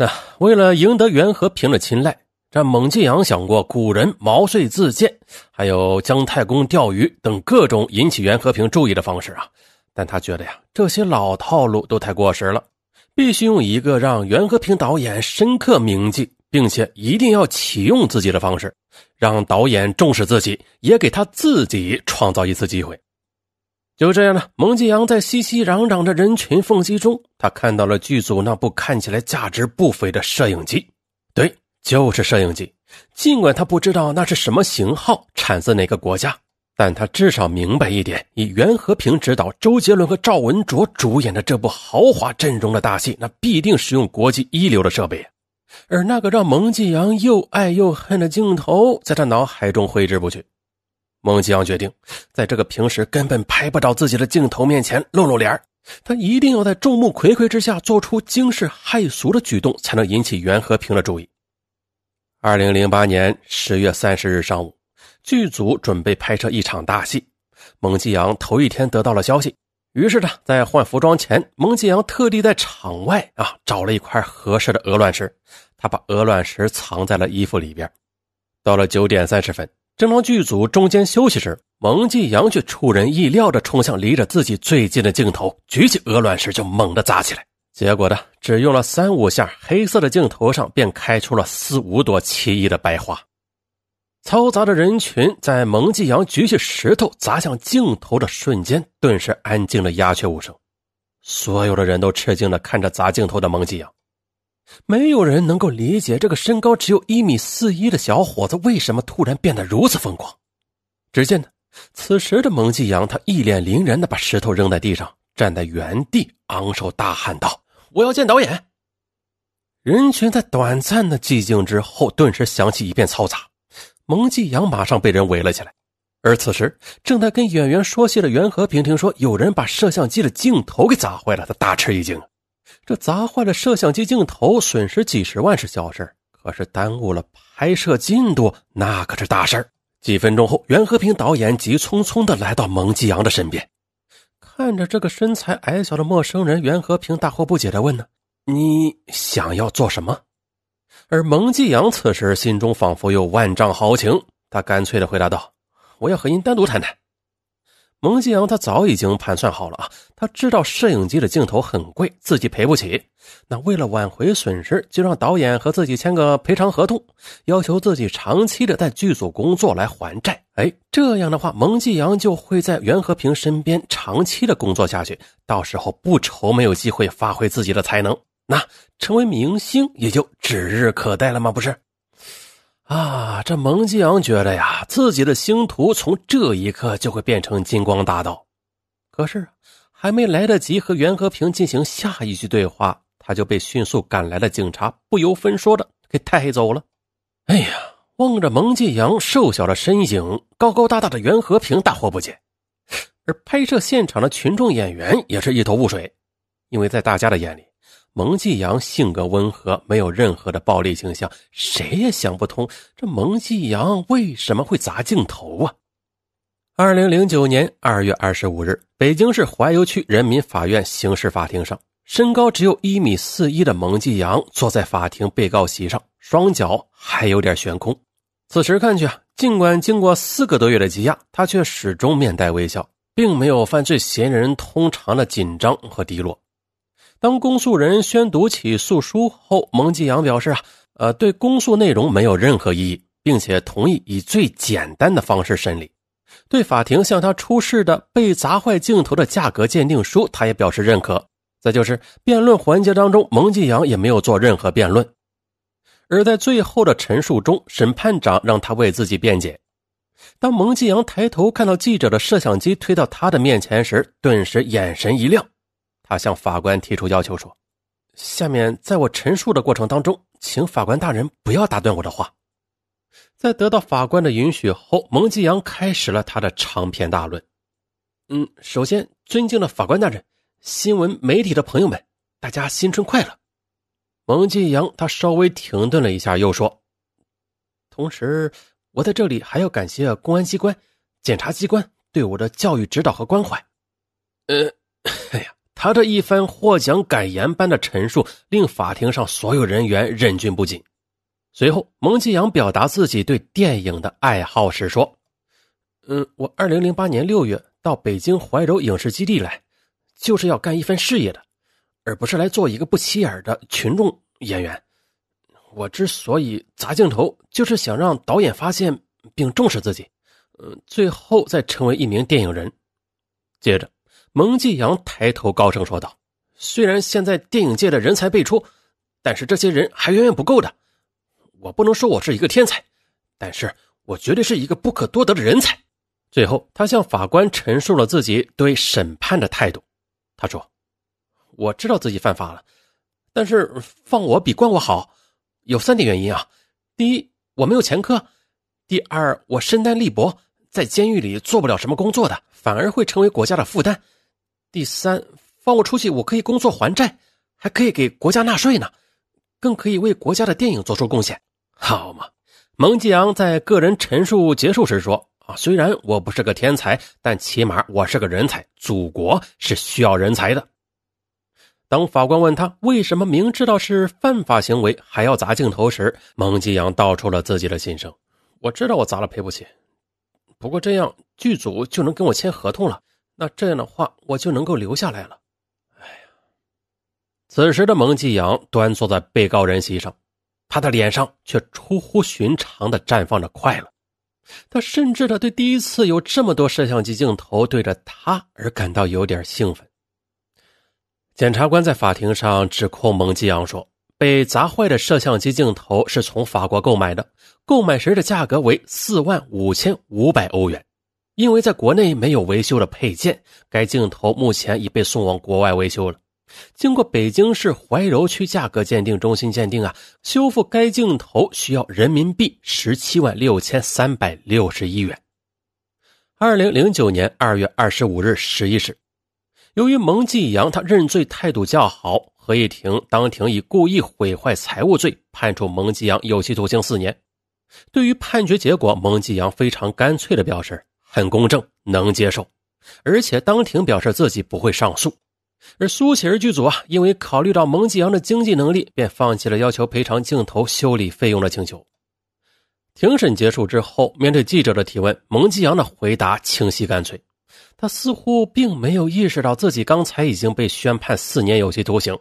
那为了赢得袁和平的青睐，这蒙继阳想过古人毛遂自荐，还有姜太公钓鱼等各种引起袁和平注意的方式啊。但他觉得呀，这些老套路都太过时了，必须用一个让袁和平导演深刻铭记，并且一定要启用自己的方式，让导演重视自己，也给他自己创造一次机会。就这样呢，蒙继阳在熙熙攘攘的人群缝隙中，他看到了剧组那部看起来价值不菲的摄影机。对，就是摄影机。尽管他不知道那是什么型号，产自哪个国家。但他至少明白一点：以袁和平执导、周杰伦和赵文卓主演的这部豪华阵容的大戏，那必定使用国际一流的设备。而那个让蒙继阳又爱又恨的镜头，在他脑海中挥之不去。孟继阳决定，在这个平时根本拍不着自己的镜头面前露露脸他一定要在众目睽睽之下做出惊世骇俗的举动，才能引起袁和平的注意。二零零八年十月三十日上午。剧组准备拍摄一场大戏，蒙继阳头一天得到了消息，于是呢，在换服装前，蒙继阳特地在场外啊找了一块合适的鹅卵石，他把鹅卵石藏在了衣服里边。到了九点三十分，正当剧组中间休息时，蒙继阳却出人意料的冲向离着自己最近的镜头，举起鹅卵石就猛地砸起来。结果呢，只用了三五下，黑色的镜头上便开出了四五朵奇异的白花。嘈杂的人群在蒙继阳举起石头砸向镜头的瞬间，顿时安静的鸦雀无声。所有的人都吃惊的看着砸镜头的蒙继阳，没有人能够理解这个身高只有一米四一的小伙子为什么突然变得如此疯狂。只见呢，此时的蒙继阳，他一脸凛然的把石头扔在地上，站在原地，昂首大喊道：“我要见导演！”人群在短暂的寂静之后，顿时响起一片嘈杂。蒙继阳马上被人围了起来，而此时正在跟演员说戏的袁和平听说有人把摄像机的镜头给砸坏了，他大吃一惊。这砸坏了摄像机镜头，损失几十万是小事可是耽误了拍摄进度，那可是大事几分钟后，袁和平导演急匆匆的来到蒙继阳的身边，看着这个身材矮小的陌生人，袁和平大惑不解的问：“呢，你想要做什么？”而蒙继阳此时心中仿佛有万丈豪情，他干脆的回答道：“我要和您单独谈谈。”蒙继阳他早已经盘算好了啊，他知道摄影机的镜头很贵，自己赔不起。那为了挽回损失，就让导演和自己签个赔偿合同，要求自己长期的在剧组工作来还债。哎，这样的话，蒙继阳就会在袁和平身边长期的工作下去，到时候不愁没有机会发挥自己的才能。那成为明星也就指日可待了吗？不是，啊，这蒙继阳觉得呀，自己的星途从这一刻就会变成金光大道。可是还没来得及和袁和平进行下一句对话，他就被迅速赶来的警察不由分说的给带走了。哎呀，望着蒙继阳瘦小的身影，高高大大的袁和平大惑不解，而拍摄现场的群众演员也是一头雾水，因为在大家的眼里。蒙继阳性格温和，没有任何的暴力倾向，谁也想不通这蒙继阳为什么会砸镜头啊！二零零九年二月二十五日，北京市怀柔区人民法院刑事法庭上，身高只有一米四一的蒙继阳坐在法庭被告席上，双脚还有点悬空。此时看去啊，尽管经过四个多月的羁押，他却始终面带微笑，并没有犯罪嫌疑人通常的紧张和低落。当公诉人宣读起诉书后，蒙继阳表示：“啊，呃，对公诉内容没有任何异议，并且同意以最简单的方式审理。对法庭向他出示的被砸坏镜头的价格鉴定书，他也表示认可。再就是辩论环节当中，蒙继阳也没有做任何辩论。而在最后的陈述中，审判长让他为自己辩解。当蒙继阳抬头看到记者的摄像机推到他的面前时，顿时眼神一亮。”他向法官提出要求说：“下面在我陈述的过程当中，请法官大人不要打断我的话。”在得到法官的允许后，蒙继阳开始了他的长篇大论。嗯，首先，尊敬的法官大人、新闻媒体的朋友们，大家新春快乐。蒙继阳他稍微停顿了一下，又说：“同时，我在这里还要感谢公安机关、检察机关对我的教育指导和关怀。”呃，哎呀。他这一番获奖感言般的陈述，令法庭上所有人员忍俊不禁。随后，蒙继阳表达自己对电影的爱好时说：“嗯，我二零零八年六月到北京怀柔影视基地来，就是要干一番事业的，而不是来做一个不起眼的群众演员。我之所以砸镜头，就是想让导演发现并重视自己，嗯，最后再成为一名电影人。”接着，蒙继阳抬头高声说道：“虽然现在电影界的人才辈出，但是这些人还远远不够的。”我不能说我是一个天才，但是我绝对是一个不可多得的人才。最后，他向法官陈述了自己对审判的态度。他说：“我知道自己犯法了，但是放我比关我好，有三点原因啊。第一，我没有前科；第二，我身单力薄，在监狱里做不了什么工作的，反而会成为国家的负担；第三，放我出去，我可以工作还债，还可以给国家纳税呢，更可以为国家的电影做出贡献。”好嘛，蒙继阳在个人陈述结束时说：“啊，虽然我不是个天才，但起码我是个人才。祖国是需要人才的。”当法官问他为什么明知道是犯法行为还要砸镜头时，蒙继阳道出了自己的心声：“我知道我砸了赔不起，不过这样剧组就能跟我签合同了。那这样的话，我就能够留下来了。”哎呀，此时的蒙继阳端坐在被告人席上。他的脸上却出乎寻常的绽放着快乐，他甚至的对第一次有这么多摄像机镜头对着他而感到有点兴奋。检察官在法庭上指控蒙继阳说，被砸坏的摄像机镜头是从法国购买的，购买时的价格为四万五千五百欧元，因为在国内没有维修的配件，该镜头目前已被送往国外维修了。经过北京市怀柔区价格鉴定中心鉴定啊，修复该镜头需要人民币十七万六千三百六十一元。二零零九年二月二十五日十一时，由于蒙继阳他认罪态度较好，合议庭当庭以故意毁坏财物罪判处蒙继阳有期徒刑四年。对于判决结果，蒙继阳非常干脆的表示很公正，能接受，而且当庭表示自己不会上诉。而苏乞儿剧组啊，因为考虑到蒙继阳的经济能力，便放弃了要求赔偿镜头修理费用的请求。庭审结束之后，面对记者的提问，蒙继阳的回答清晰干脆。他似乎并没有意识到自己刚才已经被宣判四年有期徒刑。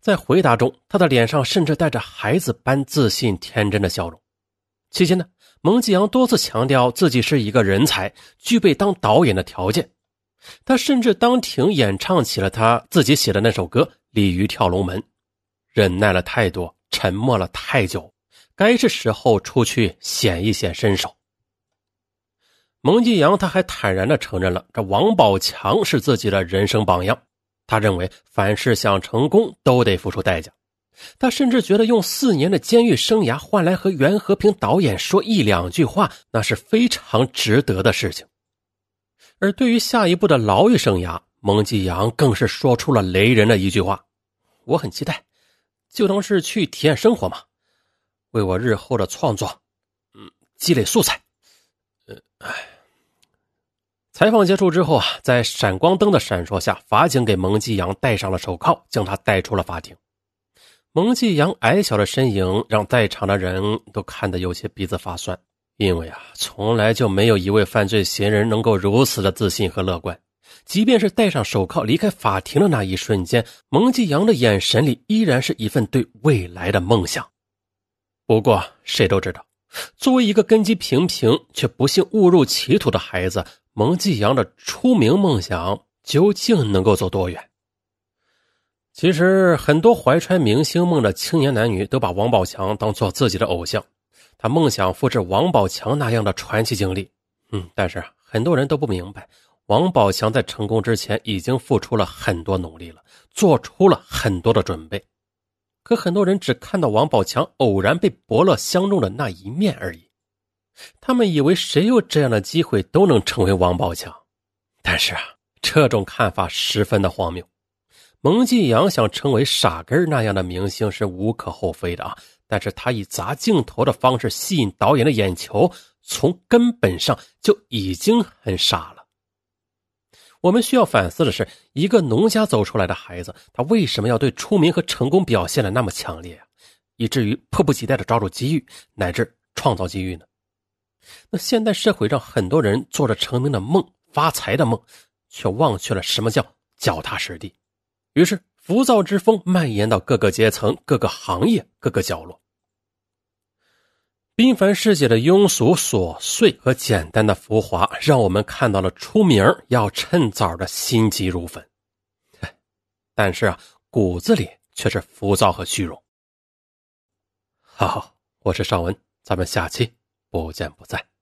在回答中，他的脸上甚至带着孩子般自信天真的笑容。期间呢，蒙继阳多次强调自己是一个人才，具备当导演的条件。他甚至当庭演唱起了他自己写的那首歌《鲤鱼跳龙门》，忍耐了太多，沉默了太久，该是时候出去显一显身手。蒙继阳他还坦然地承认了，这王宝强是自己的人生榜样。他认为凡事想成功都得付出代价。他甚至觉得用四年的监狱生涯换来和袁和平导演说一两句话，那是非常值得的事情。而对于下一步的牢狱生涯，蒙继阳更是说出了雷人的一句话：“我很期待，就当是去体验生活嘛，为我日后的创作，嗯，积累素材。”呃，哎。采访结束之后啊，在闪光灯的闪烁下，法警给蒙继阳戴上了手铐，将他带出了法庭。蒙继阳矮小的身影让在场的人都看得有些鼻子发酸。因为啊，从来就没有一位犯罪嫌疑人能够如此的自信和乐观。即便是戴上手铐离开法庭的那一瞬间，蒙继阳的眼神里依然是一份对未来的梦想。不过，谁都知道，作为一个根基平平却不幸误入歧途的孩子，蒙继阳的出名梦想究竟能够走多远？其实，很多怀揣明星梦的青年男女都把王宝强当做自己的偶像。他梦想复制王宝强那样的传奇经历，嗯，但是很多人都不明白，王宝强在成功之前已经付出了很多努力了，做出了很多的准备，可很多人只看到王宝强偶然被伯乐相中的那一面而已，他们以为谁有这样的机会都能成为王宝强，但是啊，这种看法十分的荒谬。蒙继阳想成为傻根那样的明星是无可厚非的啊。但是他以砸镜头的方式吸引导演的眼球，从根本上就已经很傻了。我们需要反思的是，一个农家走出来的孩子，他为什么要对出名和成功表现的那么强烈啊？以至于迫不及待的抓住机遇，乃至创造机遇呢？那现代社会上很多人做着成名的梦、发财的梦，却忘却了什么叫脚踏实地，于是浮躁之风蔓延到各个阶层、各个行业、各个角落。缤繁世界的庸俗、琐碎和简单的浮华，让我们看到了出名要趁早的心急如焚。但是啊，骨子里却是浮躁和虚荣。好，我是尚文，咱们下期不见不散。